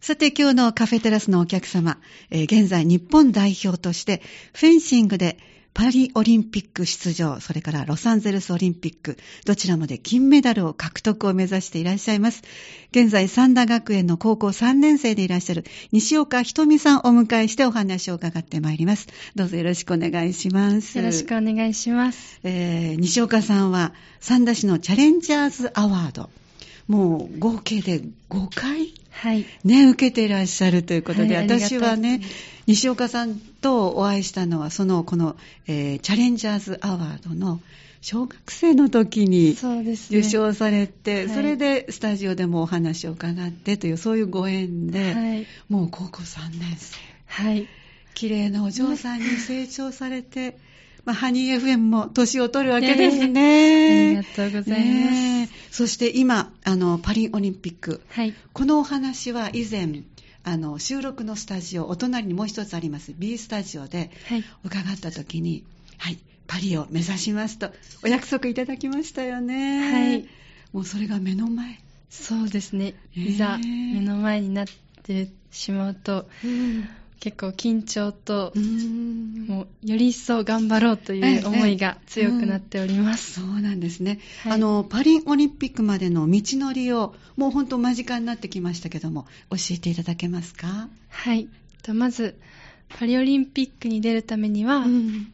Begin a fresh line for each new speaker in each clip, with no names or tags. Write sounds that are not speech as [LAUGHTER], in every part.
さて今日のカフェテラスのお客様、えー現在日本代表としてフェンシングでパリオリンピック出場、それからロサンゼルスオリンピック、どちらもで金メダルを獲得を目指していらっしゃいます。現在三田学園の高校3年生でいらっしゃる西岡ひとみさんをお迎えしてお話を伺ってまいります。どうぞよろしくお願いします。
よろしくお願いします。
えー西岡さんは三田市のチャレンジャーズアワード、もう合計で5回
はい。
ね、受けていらっしゃるということで、
はい
私はね、西岡さんとお会いしたのは、その、この、えーチャレンジャーズアワードの小学生の時に。受賞されて、
はい
それでスタジオでもお話を伺ってという、そういうご縁で、
はい。
もう高校3年生、
はい。
綺麗なお嬢さんに成長されて、まあ、ハニー FM も年を取るわけですね。
ありがとうございます。
ねえそして今、あの、パリオリンピック、
はい。
このお話は以前、あの、収録のスタジオ、お隣にもう一つあります B スタジオで
はい。
伺った時に、はい、パリを目指しますと、お約束いただきましたよね。
はい。
もうそれが目の前。
そうですね。いざ目の前になってしまうと、結構緊張と
う、ん。
もうより一層頑張ろうという思いが強くなっております。
そうなんですね、
はい。
あのパリオリンピックまでの道のりをもう本当間近になってきましたけども教えていただけますか、
はい。とまず、パリオリンピックに出るためには、
うん。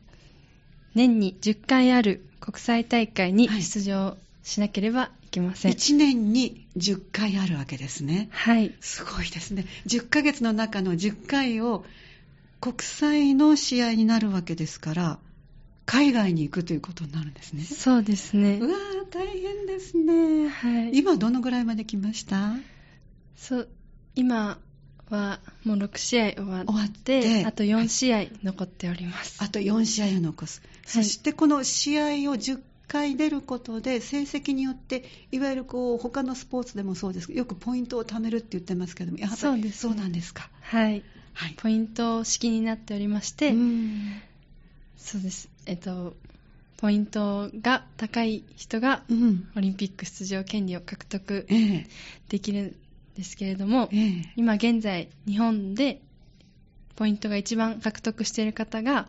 年に10回ある国際大会に
はい。
出場しなければいけません。
1年に10回あるわけですね
はい。
すごいですね10ヶ月の中の10回を国際の試合になるわけですから海外に行くということになるんですね
そうですね
う。わー大変ですね
はい。
今どのぐらいまで来ました？
そう、今はもう6試合終わって、あと4試合残っております。
あと4試合を残す、そしてこの試合を10回出ることで成績によっていわゆるこう他のスポーツでもそうですよくポイントを貯めるって言ってますけどもやはり
そうですね。
そうなんですか？
はい。
はい。
ポイント式になっておりまして、
うん。
そうです。えっと、ポイントが高い人が
うん。
オリンピック出場権利を獲得
ええ。
できるんですけれども、
ええ。
今現在日本でポイントが一番獲得している方が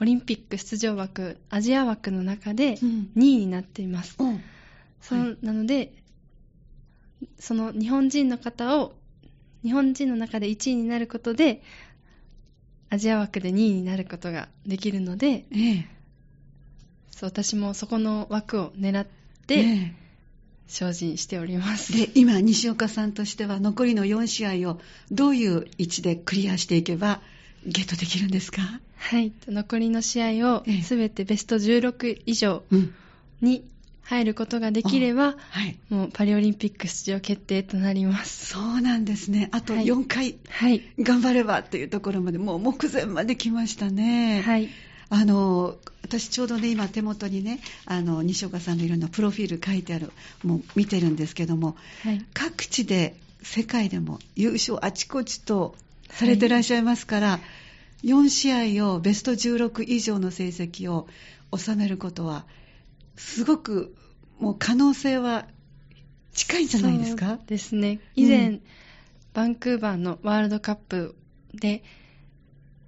オリンピック出場枠アジア枠の中で
うん。
2位になっています、
お
そう
はい。
なのでその日本人の方を日本人の中で1位になることでアジア枠で2位になることができるので
ええ。
そう私もそこの枠を狙って
え
精進しております、
えで今西岡さんとしては残りの4試合をどういう位置でクリアしていけばゲットできるんですか？
はい残りの試合を
ええ
すべてベスト16以上
うん
に入ることができれば、
はい
もうパリオリンピック出場決定となります。
そうなんですねあと
はい
4回
はい。
頑張ればっていうところまでもう目前まで来ましたね。
はい。
あの私ちょうどね今手元にねあの西岡さんのいろんなプロフィール書いてあるもう見てるんですけども
はい。
各地で世界でも優勝あちこちとされてらっしゃいますから、4試合をベスト16以上の成績を収めることはすごくもう可能性は近いんじゃないですか？
そうですね。以前、
うん
バンクーバーのワールドカップで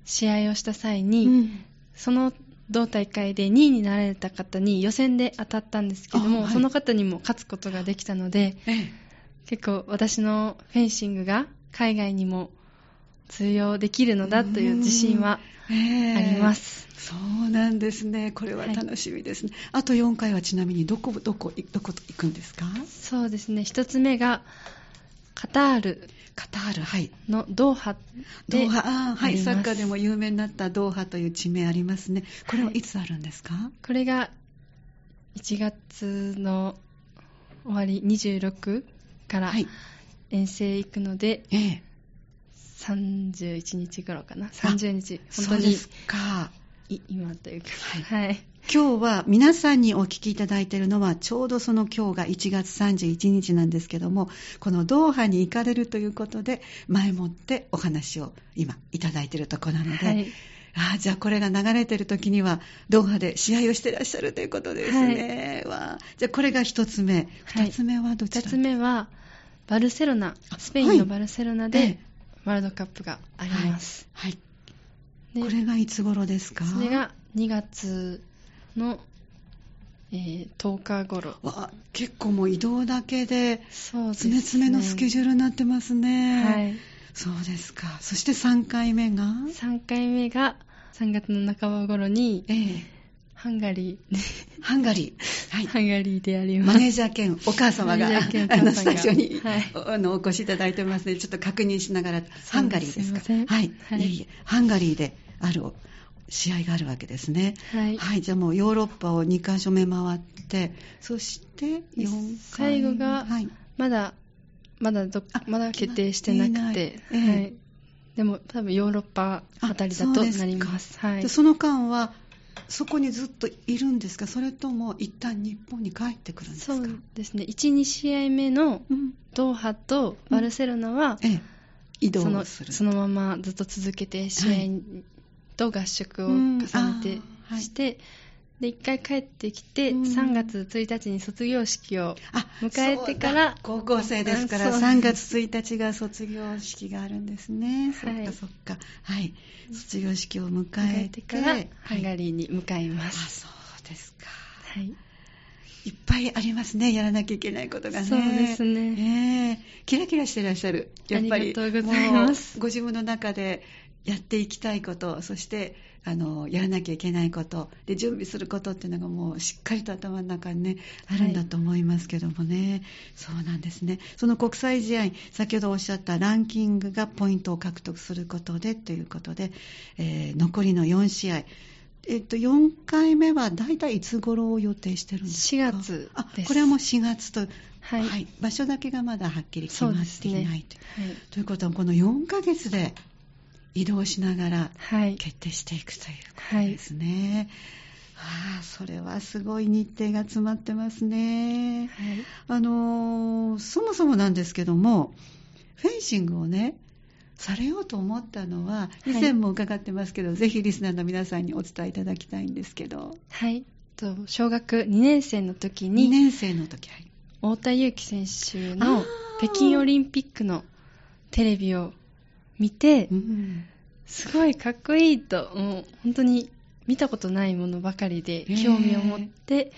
試合をした際に、
うん。
その同大会で2位になられた方に予選で当たったんですけども、
あはい。
その方にも勝つことができたので、
ええ。
結構私のフェンシングが海外にも通用できるのだという自信は
ええ
あります。
そうなんですね。これは楽しみですね。あと4回はちなみにどこ、どこ、どこ行くんですか？
そうですね。一つ目がカタール
カタール、はい。
のドーハで
ドーハ、あーはい。サッカーでも有名になったドーハという地名ありますね。これは
はい
いつあるんですか、
これが1月の終わり26から
はい。
遠征行くので、
ええ。
31日頃かな。30日。本当に
そうですか。
い今というか。
はい。
はい。
今日は皆さんにお聞きいただいているのはちょうどその今日が1月31日なんですけどもこのドーハに行かれるということで前もってお話を今いただいているところなので、
はい。
ああじゃあこれが流れてる時にはドーハで試合をしてらっしゃるということですね、わあじゃあこれが一つ目。
はい
二つ目はどちら、
2つ目はバルセロナ。
あ
スペインのバルセロナ
ええ。
でワールドカップがあります、
はい。
で
これがいつ頃ですか？
それが2月の、えー10日頃。
わ結構もう移動だけで、
そうです
詰め詰めのスケジュールになってますね。
はい。
そうですか。そして3回目が
？3回目が3月の半ば頃に
ええ
ハンガリー。
ハンガリー。はい。
ハンガリーであります。
マネージャー兼お母様が、あの、スタジオに、
はい。
おあのお越しいただいておりますので、ちょっと確認しながら、ハンガリーですか？
すい。
はい。
はい。
いえいえ、ハンガリーである試合があるわけですね。
はい、
はい。じゃあもうヨーロッパを2カ所目回って、そして4回。
最後が
はい。
まだまだど
あ
まだ決定してなくて、
い。
はい、でも多分ヨーロッパあたりだとなります。はい。
でその間は、そこにずっといるんですか？それとも一旦日本に帰ってくるんですか？
そうですね。12試合目の
うん。
ドーハとバルセロナは、
ええ、移動する。
そのままずっと続けて試合と合宿を重ねて
うんあー。はい。
して、で1回帰ってきて、
うん。
3月1日に卒業式を
あ
迎えてから
高校生ですから
あそう。
3月1日が卒業式があるんですね、
はい。
そっかそっか。はい。卒業式を迎
迎
えて
から
はい。
ハンガリーに向かいま
あ
す。
そうですか。
はい、
いっぱいありますね。やらなきゃいけないことがね。
そうですね。
ええ。キラキラしてらっしゃる。やっぱり。
ありがとうございます。
ご自分の中でやっていきたいことそしてあのやらなきゃいけないことで準備することっていうのがもうしっかりと頭の中にねあるんだと思いますけどもね、そうなんですね。その国際試合先ほどおっしゃったランキングがポイントを獲得することでということで、えー残りの4試合。えっと、4回目は大体いつ頃を予定してるんですか
？4月
あ
です。
これはもう4月と、
はい。
場所だけがまだはっきり決まっていないと,、
はい。
ということはこの4ヶ月で移動しながら
はい。
決定していくということですね、ああそれはすごい日程が詰まってますね。
はい。
あのーそもそもなんですけどもフェンシングをねされようと思ったのは以前も伺ってますけど、ぜひリスナーの皆さんにお伝えいただきたいんですけど。
はい。と小学2年生の時
2
に
年生の時はい。
太田祐希選手
あ
の
ー。
北京オリンピックのテレビを見て
うん。
すごいかっこいいともう本当に見たことないものばかりで興味を持って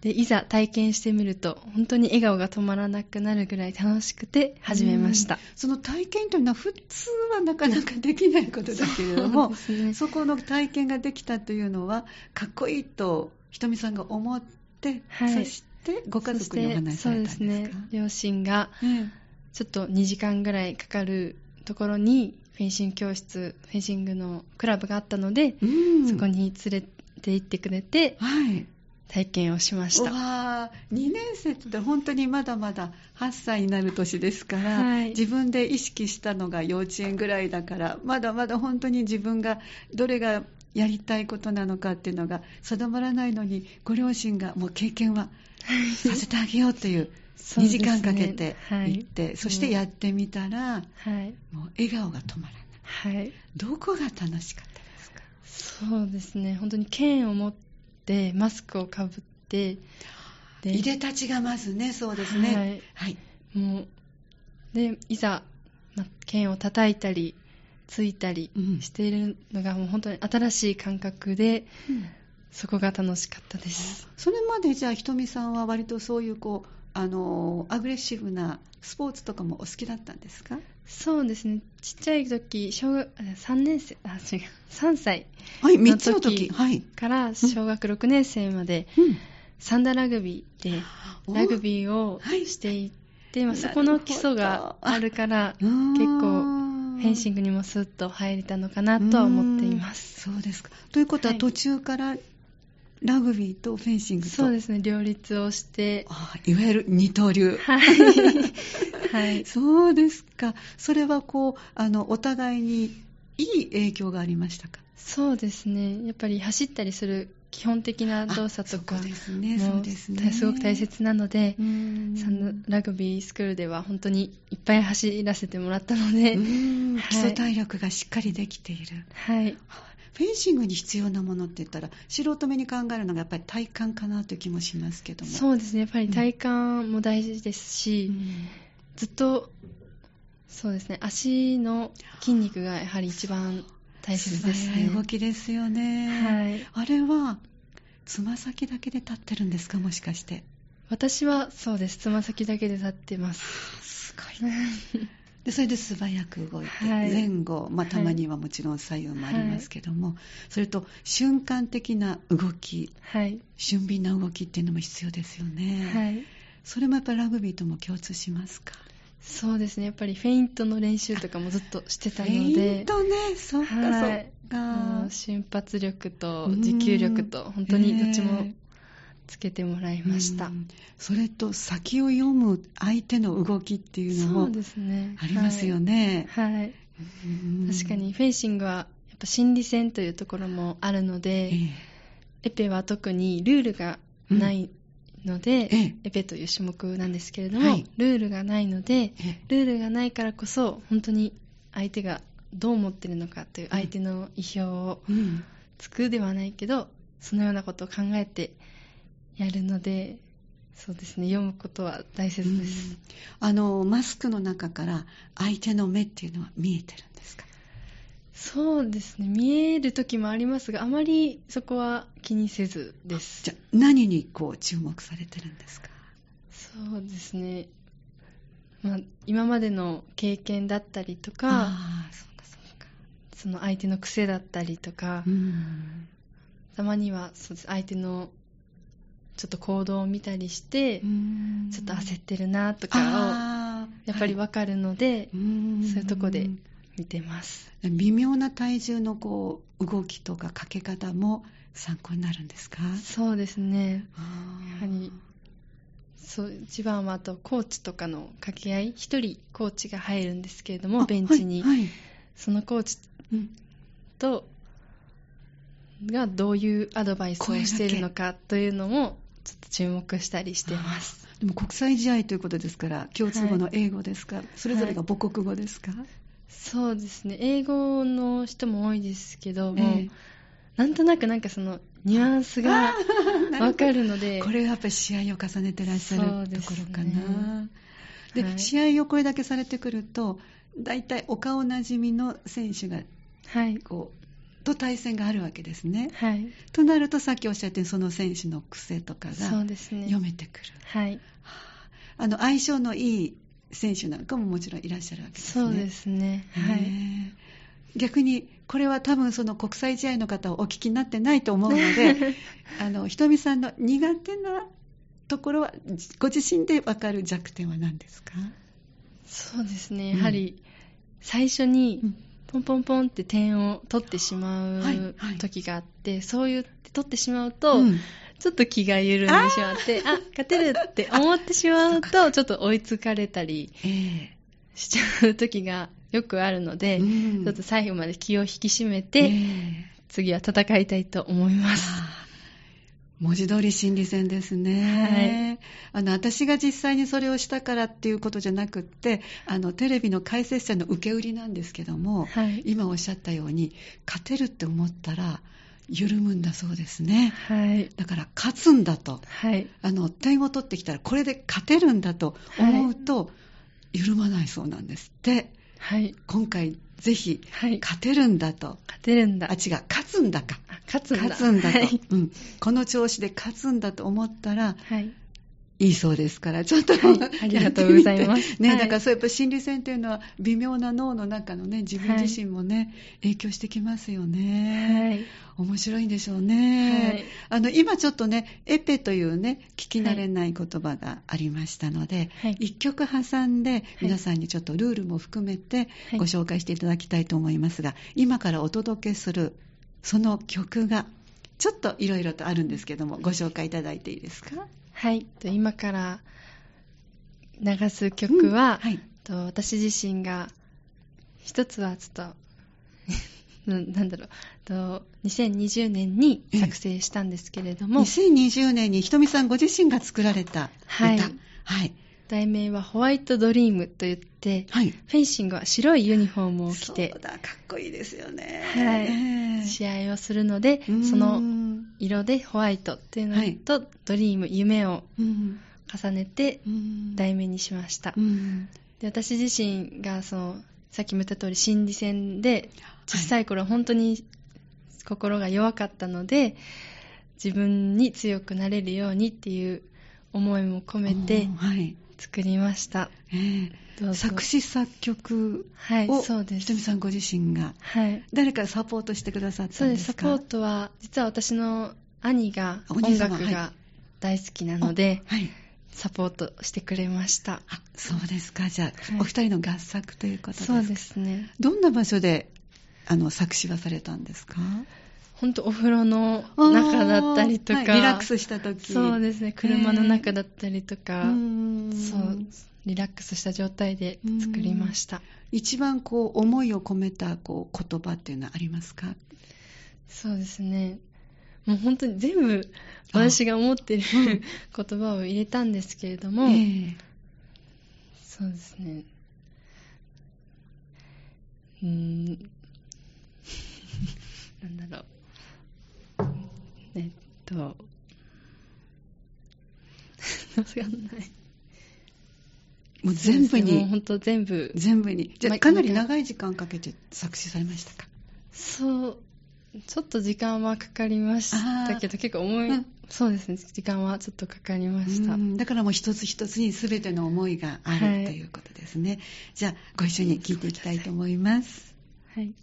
でいざ体験してみると本当に笑顔が止まらなくなるぐらい楽しくて始めました。
うん。その体験というのは普通はなかなかできないことだけれども [LAUGHS]
そね。
そこの体験ができたというのはかっこいいとひとみさんが思って、
はい。
そしてご家族にお話しされたんですか？
そうですね。両親が
え
ちょっと2時間ぐらいかかるところにフェンシング教室フェンシングのクラブがあったので、
えうん。
そこに連れて行ってくれて
はい。
体験をしました。
わー2年生って本当にまだまだ8歳になる年ですから、
はい。
自分で意識したのが幼稚園ぐらいだからまだまだ本当に自分がどれがやりたいことなのかっていうのが定まらないのにご両親がもう経験は [LAUGHS] させてあげようという2
そうですね。
時間かけて
はい。
行って、そしてやってみたら、
はい。
もう笑顔が止まらない。
はい。
どこが楽しかったですか？
そうですね。本当に剣を持ってマスクをかぶってで
いでたちがまずねそうですね。
はい。
はい、
もうでいざ、ま、剣を叩いたりついたり
うん。
しているのがもう本当に新しい感覚でそこが楽しかったです。
それまでじゃあひとみさんは割とそういうこうあのアグレッシブなスポーツとかもお好きだったんですか？
そうですね。ちっちゃい時小学あ3年生あ違う。[LAUGHS] 3歳
はい
の
3つの
時。
時はい、
から小学6年生まで
うん。
サンダーラグビーでラグビーを
はい。
していって、まあ、そこの基礎があるから [LAUGHS]
結
結構フェンシン
グ
グにもスッと入れたのかなとは思っています。
そうですか。ということは
はい。
途中からラグビーとフェンシングと、
そうですね両立をして。
あいわゆる二刀流。
はい、はい、[LAUGHS]
そうですか。それはこうあのお互いにいい影響がありましたか？
そうですね。やっぱり走ったりする基本的な動作とか
あそうです
ごく大切なので、ラグビースクールでは本当にいっぱい走らせてもらったので、
うん。
はい。
基礎体力がしっかりできている、
はい、
フェンシングに必要なものって言ったら素人目に考えるのがやっぱり体幹かなという気もしますけども。
そうですね。やっぱり体幹も大事ですし、
うん。
ずっとそうですね。足の筋肉がやはり一番大切ですね。
動きですよね。
はい。
あれは、つま先だけで立ってるんですか？もしかして。
私はそうです。つま先だけで立ってます。
すごい。[LAUGHS] でそれで素早く動いて、
はい。
前後、まあ、たまにはもちろん左右もありますけども、それと瞬間的な動き、
はい。
俊敏な動きっていうのも必要ですよね。
はい。
それもやっぱりラグビーとも共通しますか？
そうですね。やっぱりフェイントの練習とかもずっとしてたの
フェイン
で
トね、そっか、
はい。
そっか。
瞬発力と
うん。
持久力と本当にどっちも
ええ
つけてもらいました、
うん。それと先を読む相手の動きっていうのもありますよね。
はい、はい
うん。
確かにフェンシングはやっぱ心理戦というところもあるの
え
で、
え
エペは特にルールがないので、
ええ。
エペという種目なんですけれども、
はい。
ルールがないので
ええ。
ルールがないからこそ本当に相手がどう思ってるのかという相手の意表を
うん。
つくではないけどそのようなことを考えてやるのでそうですね読むことは大切です、
うん。あのマスクの中から相手の目っていうのは見えてるんですか？
そうですね見える時もありますがあまりそこは気にせずです。
じゃあ何にこう注目されてるんですか？
そうですね、まあ、今までの経験だったりとか。
そ
の相手の癖だったりとか、
うん。
たまにはそうです相手のちょっと行動を見たりして、
うん。
ちょっと焦ってるなとか
あ
をやっぱり分かるので、
を、うん
そういうとこで見てます。
微妙な体重のこう動きとかかけ方も参考になるんですか？
そうですね。やはりそう一番はあとコーチとかの掛け合い一人コーチが入るんですけれども
あ
ベンチに、
はいはい。
そのコーチ
うん。
とがどういうアドバイスをしているのかというのもちょっと注目したりしてます。
でも国際試合ということですから共通語の英語ですか、それぞれが母国語ですか、
そうですね。英語の人も多いですけども、
え。え
なんとなくなんかそのニュアンスがわかるので。
これはやっぱり試合を重ねてらっしゃるところかな。で、
はい。
試合をこれだけされてくると、大体お顔なじみの選手が
はい。
こうと対戦があるわけですね。
はい。
となると、さっきおっしゃったようにその選手の癖とかが読めてくる。
はい。
あの相性のいい選手なんかももちろんいらっしゃるわけですね。
そうですね。はい。
逆にこれは多分その国際試合の方をお聞きになってないと思うので [LAUGHS] あのひとみさんの苦手なところはご自身で分かる弱点は何ですか、
そうですね。
うん。
やはり最初に
うん
ポンポンポンって点を取ってしま
はいうはい。
時があって、そういう取ってしまうと、
うん。
ちょっと気が緩んでしまってあ勝てるって思ってしまうとちょっと追いつかれたり
え
しちゃう時がよくあるの
え
で、
うん。
ちょっと最後まで気を引き締め
え
て、
え
次は戦いたいと思います。
文字通り心理戦ですね、あの私が実際にそれをしたからっていうことじゃなくってあのテレビの解説者の受け売りなんですけども、
はい。
今おっしゃったように勝てるって思ったら緩むんだそうですね
はい。
だから勝つんだと
はい。
あの点を取ってきたらこれで勝てるんだと思うと、緩まないそうなんですって
はい。
今回ぜひ
はい。
勝てるんだと
勝てるんだ。
あ違う勝つんだか
あ勝つんだ。
勝つんだと、
はい。
うん、この調子で勝つんだと思ったら
はい。
いいそうですから、ちょっと、
はいありがとうございます。
ね、
はい。
だからそうやっぱ心理戦っていうのは微妙な脳の中のね、自分自身もね、影響してきますよね。
はい。
面白いんでしょうね。
はい。
あの、今ちょっとね、エペというね、聞き慣れない言葉がありましたので、
はい。
一曲挟んで、皆さんにちょっとルールも含めて
はい。
ご紹介していただきたいと思いますが、今からお届けするその曲が、ちょっといろいろとあるんですけども、ご紹介いただいていいですか？
はい。と今から流す曲は、
うんはい。
と私自身が一つはちょっとな [LAUGHS] なんだろうと2020年に作成したんですけれども、
2020年にひとみさんご自身が作られた歌。
はい
はい。
題名はホワイトドリームといって、
はい。
フェンシングは白いユニフォームを着
そう
て
だ、かっこいいですよね。
はい
ええ
試合をするので、
うん
その色でホワイトっていうの
はい。
と、ドリーム夢を
うん
重ねて
うん。
題名にしました、
うん。
で私自身がそのさっきも言った通り心理戦で小さい頃は本当に心が弱かったので、自分に強くなれるようにっていう思いも込めて
はい
作りました。
ええ
どうぞ
作詞作曲
はい、
を
そうです。
ひとみさんご自身が
はい。
誰かサポートしてくださった
そうんで、
ですすか
サポートは、実は私の兄が音楽が大好きなので、
はい
サポートしてくれました。
あそうですかじゃあ、
はい
お二人の合作ということですか？
そうですね。
どんな場所であの作詞はされたんですか？
本当お風呂の中だったりとか、
はいリラックスした時
そうですね、車の中だったりとか、
うーん
そう、リラックスした状態で作りました。
一番こう思いを込めたこう言葉っていうのはありますか？
そうですね。もう本当に全部
あ
私が思ってる
うん [LAUGHS]
言葉を入れたんですけれども、
ええ
そうですね。うーん。[LAUGHS] なんだろう。えっと。[LAUGHS] わかんない。
もう全部に
本当全部。
全部にじゃあ
ま
かなり長い時間かけて作詞されましたか？
そう。ちょっと時間はかかりましたけど、結構重い、
うん
そうですね、時間はちょっとかかりました。
うんだからもう一つ一つに全ての思いがある、
はい
ということですねじゃあご一緒に聞いていきたいと思います
はい。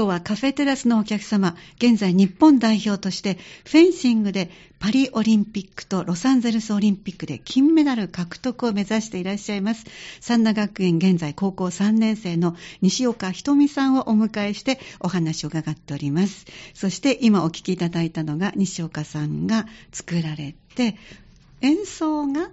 今日はカフェテラスのお客様、現在日本代表としてフェンシングでパリオリンピックとロサンゼルスオリンピックで金メダル獲得を目指していらっしゃいます。三田学園現在高校3年生の西岡ひとみさんをお迎えしてお話を伺っております。そして今お聞きいただいたのが西岡さんが作られて、演奏が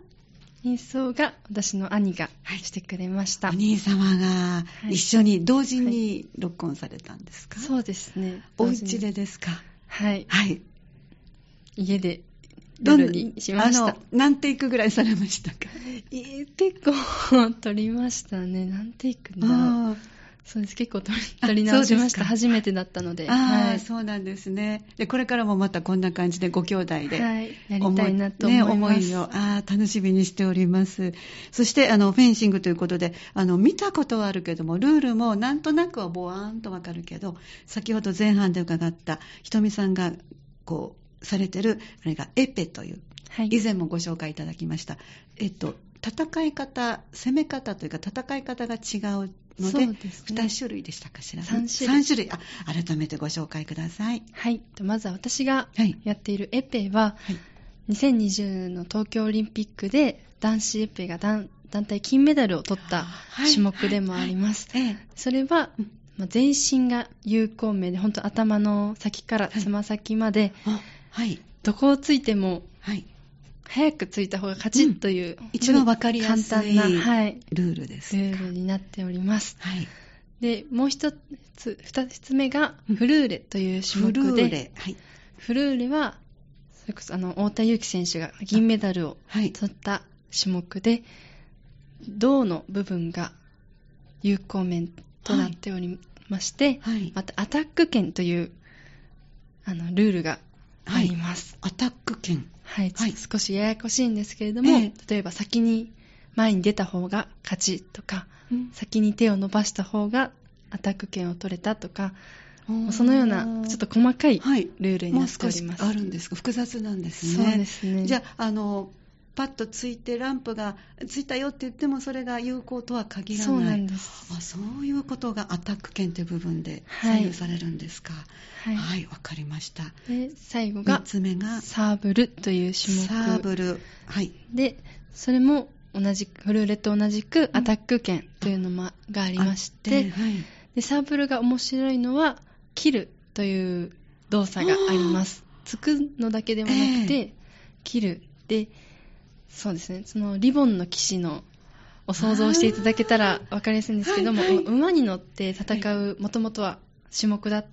演奏が私の兄が
はい
してくれました。
お兄様が
い
一緒に同時に録音されたんですか、
そうですね。
お家でですか？
はい。
はい。
家で
どん
夜にしました
あの。何テイクぐらいされましたか？
えー結構撮りましたね。何テイクだろう。
あ
そうです。結構撮り直しました。初めてだったので。はい。
そうなんですねでこれからもまたこんな感じでご兄弟で、
はい。やりたいなと思います。
ね、思いをあー楽しみにしておりますそしてあのフェンシングということであの見たことはあるけどもルールもなんとなくはぼわーんとわかるけど先ほど前半で伺ったひとみさんがこうされてるあれがエペという
はい
以前もご紹介いただきました、えっと、戦い方、攻め方というか、戦い方が違うので、
そうですね。
2種類でしたかしら、
三種類。
三種類。あ改めてご紹介ください。
はい。とまずは私が
はい。
やっているエペは、
はい。
2020の東京オリンピックで男子エペが団団体金メダルを取った
はい。
種目でもあります。
ええ
それは
うん、
まあ、全身が有効面で、本当頭の先からつま先まで、
あはい、
どこをついても
はい、
早くついた方が勝ちという、
一番わかりやすい
簡単な、はい、
ルールです。
ルールになっております。
はい、
で、もう一つ、二つ目が
うん。
フルーレという種
フル
目で、
ーレ、はい、
フルーレは、それこそあの太田祐樹選手が銀メダルを
はい、
取った種目で、胴の部分が有効面となっておりまして、
はい、
またアタック権というあのルールがあります。
アタック権。
はい、
はい
少しややこしいんですけれども、
ええ
例えば先に前に出た方が勝ちとか、先に手を伸ばした方がアタック権を取れたとか、そのようなちょっと細かい
はい、
ルールになっております。
あるんですか？複雑なんです
そう
ね。
ですね。
じゃあ、あの、パッとついてランプがついたよって言ってもそれが有効とは限らない。
そうなんです。
あそういうことがアタック権という部分で
はい
左右されるんですか？
はい。
はい、わ、かりました。
で最後
3
が
つ目が
サーブルという種目
サーブル。はい。
で、それも同じく、フルーレと同じくアタック権というのもがありまして、
はい。
でサーブルが面白いのは、切るという動作があります。つくのだけではなくて、
え
切る。で、そうですね、そのリボンの騎士のを想像していただけたら分かりやすいんですけども、
はいはい。
馬に乗って戦う、もともとは種目だ。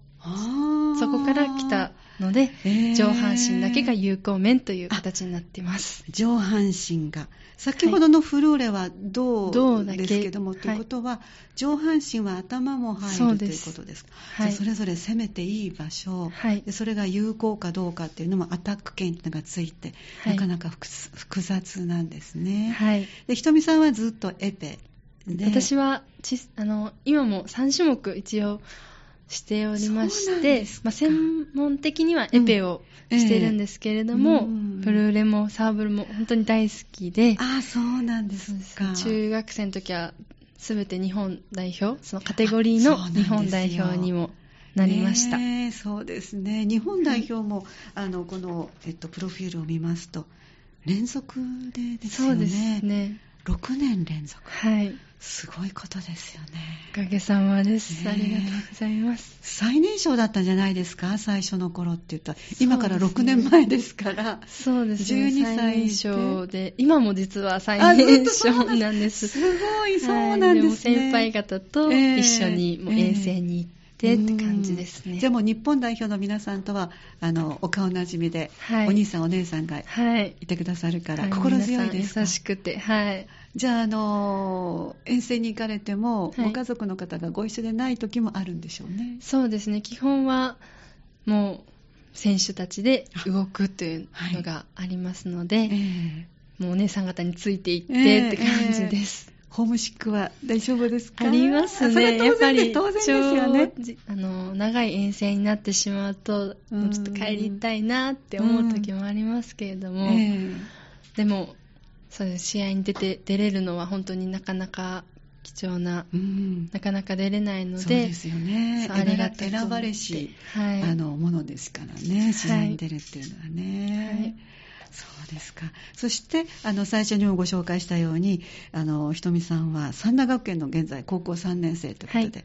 そこから来たので、
えー。
上半身だけが有効面という形になっています。
上半身が。先ほどのフルーレは銅ですけども、ということは上半身は頭も入るということですか？
はい。
じゃあそれぞれ攻めていい場所、
はい。
でそれが有効かどうかっていうのもアタック権っていうのがついて、
はい。
なかなか複複雑なんですね、
はい。
でひとみさんはずっとエペで。
私はちあの今も3種目一応しておりましてまあ、専門的にはエペをしてるんですけれども、
うん。
プルーレもサーブルも本当に大好きで、
ああそうなんですか。
中学生の時は全て日本代表そのカテゴリーの日本代表にもなりました、
ねえそうですね。日本代表も、あのこの、えっと、プロフィールを見ますと連続でですよね。
そうですね。
6年連続。
はい
すごいことですよね。
おかげさまです、
ね。
ありがとうございます。
最年少だったんじゃないですか？最初の頃って言った。ら今から6年前ですから。
そうですね。
12歳
最年少で。今も実は最年少なんです。
すごいそうなんですね、
はい、でも先輩方と
ええ。
一緒にもう遠征に行ってって感じですね。
うん。じゃあもう日本代表の皆さんとはあのお顔なじみで、
はい。
お兄さんお姉さんが
はい。
いてくださるから、
はい。
心強いですか？
優しくて、はい。
じゃあ、あの遠征に行かれても、
はい。
ご家族の方がご一緒でない時もあるんでしょうね。
そうですね、基本はもう選手たちで動くというのがありますので、
ええ
もうお姉さん方についていっ
ええ。
てって感じです。
ホームシックは大丈夫ですか？
ありますね。やっぱり、
当然ですよね。
あの、長い遠征になってしまうと、もうちょっと帰りたいなって思う時もありますけれども、
え。
でも、そう試合に出て、出れるのは本当になかなか貴重な、
えうん
なかなか出れないので、
そうですよね。
ありがた
選ばれし、
はい。
あのものですからね、試合に出るっていうのはね。
はい
そうですか。そして、あの、最初にもご紹介したように、あの、ひとみさんは三田学園の現在高校3年生ということで、
はい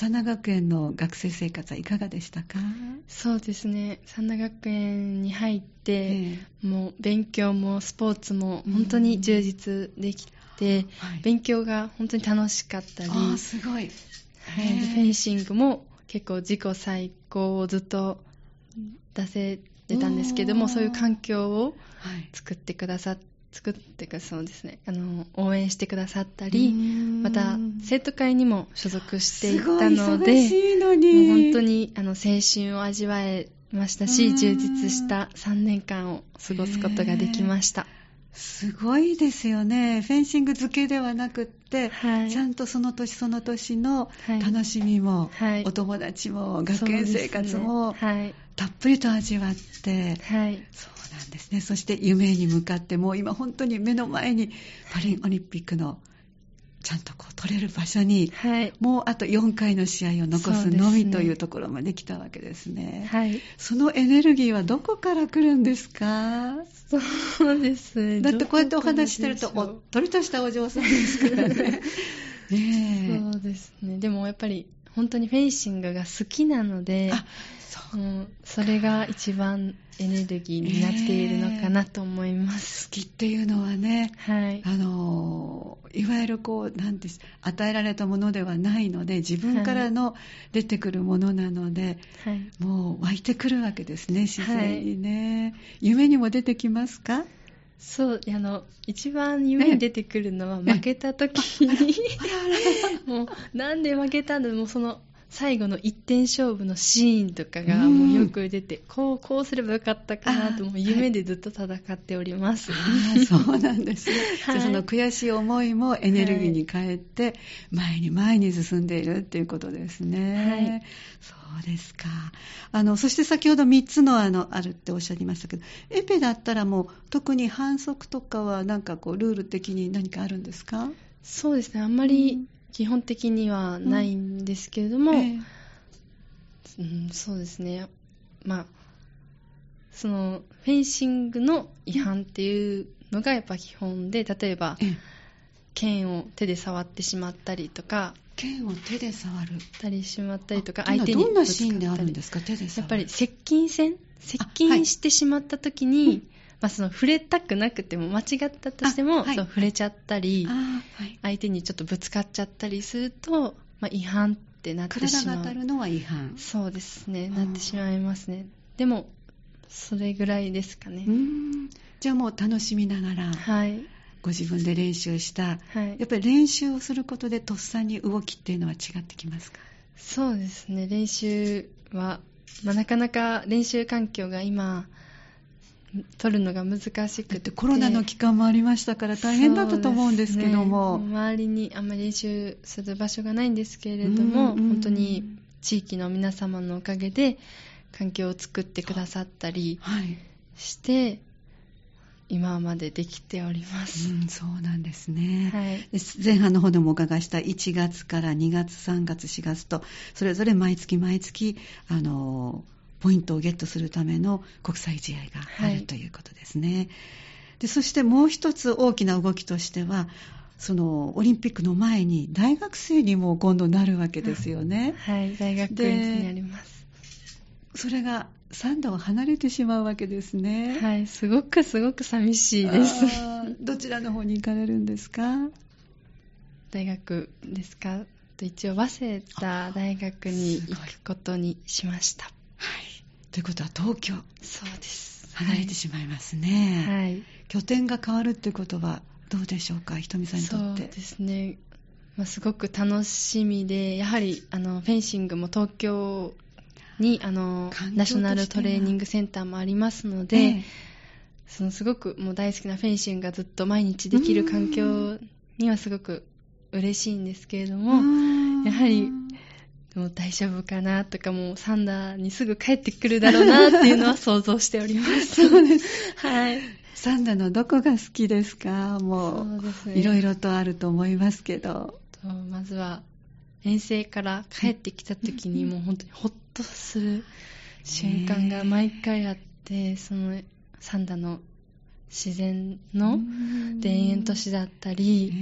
三田学園の学生生活はいかがでしたか？
そうですね、三田学園に入って、
え
もう勉強もスポーツも本当に充実できて、
はい。
勉強が本当に楽しかったり、
すごい。
フェンシングも結構自己最高をずっと出せてたんですけども、そういう環境を
はい。
作ってくださっ作ってかそうですね。あの応援してくださったりまた生徒会にも所属していたので本当にあの青春を味わえました
う
し
ん
充実した3年間を過ごすことができました
すごいですよね。フェンシング漬けではなくって、
はい
ちゃんとその年その年の
はい
楽しみも、
はい
お友達も、学園生活も、
ね
たっぷりと味わって、
はい。はい。
そうなんですね。そして夢に向かって、もう今本当に目の前にパリオリンピックのちゃんとこう取れる場所に、
はい。
もうあと4回の試合を残すのみというところまで来たわけですね。
はい。
そのエネルギーはどこから来るんですか？
そうですね。
だってこうやってお話ししてると、おっとりとしたお嬢さんですからね。[LAUGHS] ね
そうですね。でもやっぱり本当にフェンシングが好きなので
え。、あ、そう。
それが一番エネルギーになっているのかなと思います。
好きっていうのはね、
はい。
あのいわゆるこうなんて与えられたものではないので自分からの出てくるものなので、
はい。
もう湧いてくるわけですね自然にね、夢にも出てきますか？
そう、あの、一番夢に出てくるのは
ええ。
負けた時に、[LAUGHS] もう、なんで負けたんだもうその、最後の一点勝負のシーンとかが
うん。
もうよく出て、こう、こうすればよかったかなと、
あ
もう夢でずっと戦っております。
そうなんですね、[LAUGHS]
はい。
じゃあその悔しい思いもエネルギーに変えて前に前に進んでいるっていうことですね、そうですか。あのそして先ほど3つのあのあるっておっしゃいましたけどエペだったらもう特に反則とかはなんかこうルール的に何かあるんですか？
そうですね、あんまり基本的にはないんですけれども、
ええ
うん、そうですね。まあ、その、フェンシングの違反っていうのがやっぱ基本で、例えば、
ええ。
剣を手で触ってしまったりとか、
剣を手で触る。
たりしまったりとか、
あ
相手に
どんなシーンであるんですか？手で触る。
やっぱり接近戦？接
はい。
近してしまった時に、まあ、その触れたくなくても間違ったとしても、
あはい。
その触れちゃったり、
はい。
相手にちょっとぶつかっちゃったりすると、まあ、違反ってなって
体
しまう。
が当たるのは違反。
そうですねなってしまいますね。でもそれぐらいですかね。
じゃあもう楽しみながら
はい。
ご自分で練習した
はい。
やっぱり練習をすることでとっさに動きっていうのは違ってきますか？
そうですね。練習は、まあ、なかなか練習環境が今取るのが難しく
て。てコロナの期間もありましたから大変だったと思うんですけども、
ね。周りにあんまり練習する場所がないんですけれども、
うんうん
本当に地域の皆様のおかげで環境を作ってくださったり
はい、
して今までできております、
うん、そうなんですね、
はい。
で前半の方でもお伺いした1月から2月、3月、4月とそれぞれ毎月毎月あのポイントをゲットするための国際試合があ
はい
るということですね。でそしてもう一つ大きな動きとしてはそのオリンピックの前に大学生にも今度なるわけですよね。
はい大学院になります
それが3度離れてしまうわけですね。
はいすごくすごく寂しいです
どちらの方に行かれるんですか？
大学ですか？と一応早稲田大学に行くことにしました
はい。ということは東京、
そうです。
離れてしまいますね。
はい。
拠点が変わるっていうことはどうでしょうか、ひとみさんにとって。
そうですね、まあ、すごく楽しみでやはりあのフェンシングも東京にあのナショナルトレーニングセンターもありますので、
ええ。
そのすごくもう大好きなフェンシングがずっと毎日できる環境にはすごく嬉しいんですけれども、
も
やはりもう大丈夫かなとかもうサンダーにすぐ帰ってくるだろうなっていうのは想像しております。
そうです。[LAUGHS]
はい。
サンダのどこが好きですか？も
そう。
いろいろとあると思いますけど。
とまずは遠征から帰ってきた時にもう本当にホッとする瞬間が毎回あってそのサンダの自然の田園都市だった
え
り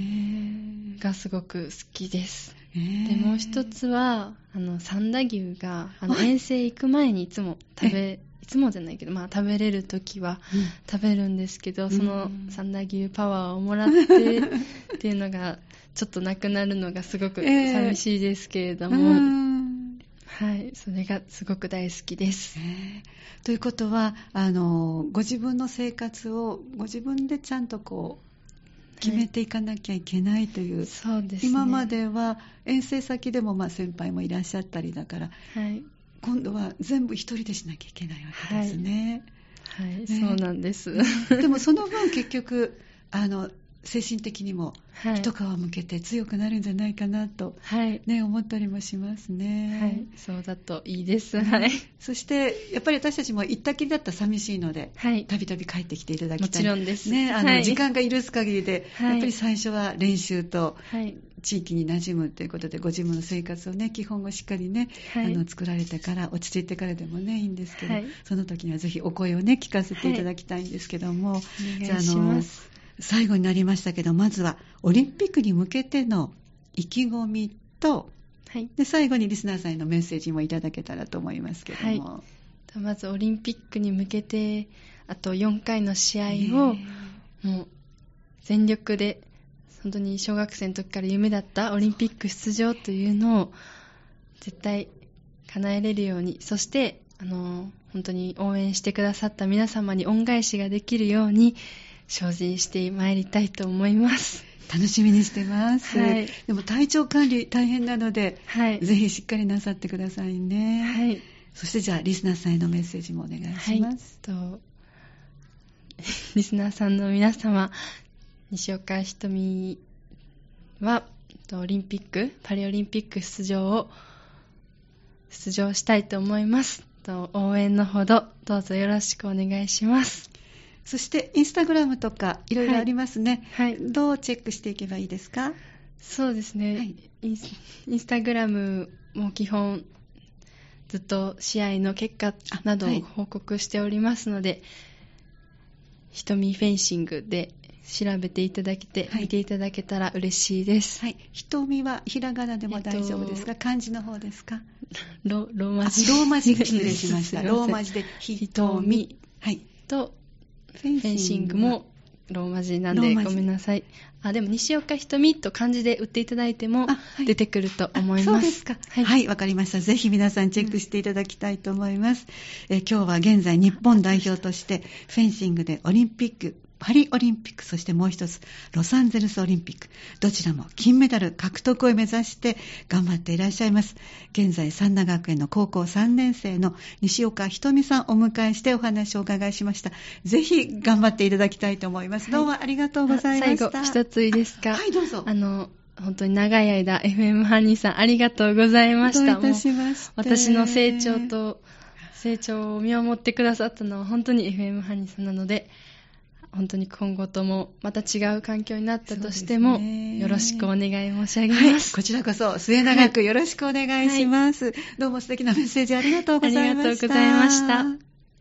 ー
がすごく好きです
えー
でもう一つはあの三田牛があの
はい。
遠征行く前にいつも食べいつもじゃないけど、まあ、食べれる時は食べるんですけどその
うん
三田牛パワーをもらって [LAUGHS] っていうのがちょっとなくなるのがすごく
ええ。
寂しいですけれど
う
も、
ん。
はい、それがすごく大好きです。
ねということはあのご自分の生活をご自分でちゃんとこう決めていかなきゃいけないという、
そうですね。
今までは遠征先でもまあ先輩もいらっしゃったりだから
はい、
今度は全部一人でしなきゃいけないわけですね。
はい、
ね
そうなんです。
でもその分結局、あの、精神的にも
はい。
一皮向けて強くなるんじゃないかなと、
はい。
ね、思ったりもしますね。
はい。そうだといいです。はい。
そして、やっぱり私たちも行ったきりだったら寂しいので、
はい。
たびたび帰ってきていただき
も
たい。
ちろんです。
ね、あの、
はい
時間が許す限りで、
はい
やっぱり最初は練習と
はい。
地域に馴染むということで、ご自分の生活をね、基本をしっかりね、
はい
あの作られてから、落ち着いてからでもね、いいんですけど、
はい
その時にはぜひお声をね、聞かせていただきたいんですけども、
お願いします。
最後になりましたけど、まずはオリンピックに向けての意気込みと、
はい。
で最後にリスナーさんへのメッセージもいただけたらと思いますけども。
まずオリンピックに向けて、あと4回の試合を、
ね
もう全力で、本当に小学生の時から夢だったオリンピック出場というのを絶対叶えれるように、そして、あの、本当に応援してくださった皆様に恩返しができるように精進してまいりたいと思います。
楽しみにしてます、
はい
でも体調管理大変なので、
はい。
ぜひしっかりなさってくださいね。
はい。
そしてじゃあ、リスナーさんへのメッセージもお願いします。
はい、とリスナーさんの皆様、西岡ひとみは、とオリンピック、パリオリンピック出場を出場したいと思います。と応援のほど、どうぞよろしくお願いします。
そして、インスタグラムとか、いろいろありますね。
はい。
どうチェックしていけばいいですか？
そうですね、
はい
インス。タグラムも基本、ずっと試合の結果などを報告しておりますので、ひとみフェンシングで調べていただけて、
はい
見ていただけたら嬉しいです。
はい。瞳はひらがなでも大丈夫ですか、
えっと
漢字の方ですか？
ロロー
あ
マ字。
ローマ字失礼しました。[LAUGHS] ローマ字で瞳。はい。
と、
フェ
ンシングもローマ字なんでごめんなさい。あ、でも西岡ひとみと漢字で打っていただいても出てくると思います。
あそうですか。
はい。
はい、わ、かりました。ぜひ皆さんチェックしていただきたいと思います。えー今日は現在日本代表としてフェンシングでオリンピック、パリオリンピック、そしてもう一つ、ロサンゼルスオリンピック、どちらも金メダル獲得を目指して頑張っていらっしゃいます。現在、三田学園の高校3年生の西岡ひとみさんをお迎えしてお話をお伺いしました。ぜひ頑張っていただきたいと思います。
はい
どうもありがとうございました。
最後、一ついいですか？
はい、どうぞ。
あの、本当に長い間、FM ハニーさんありがとうございました。
どういたしまして
私の成長と、成長を見守ってくださったのは本当に FM ハニーさんなので、本当に今後ともまた違う環境になったとしても、
ね
よろしくお願い申し上げ
はい、
ます。
こちらこそ末永くよろしくお願いします。どうも素敵なメッセージありがとうございました。
ありがとうございました。